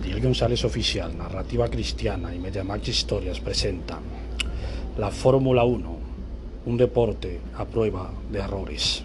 Ariel González Oficial, Narrativa Cristiana y Mediamax Historias presentan la Fórmula 1, un deporte a prueba de errores.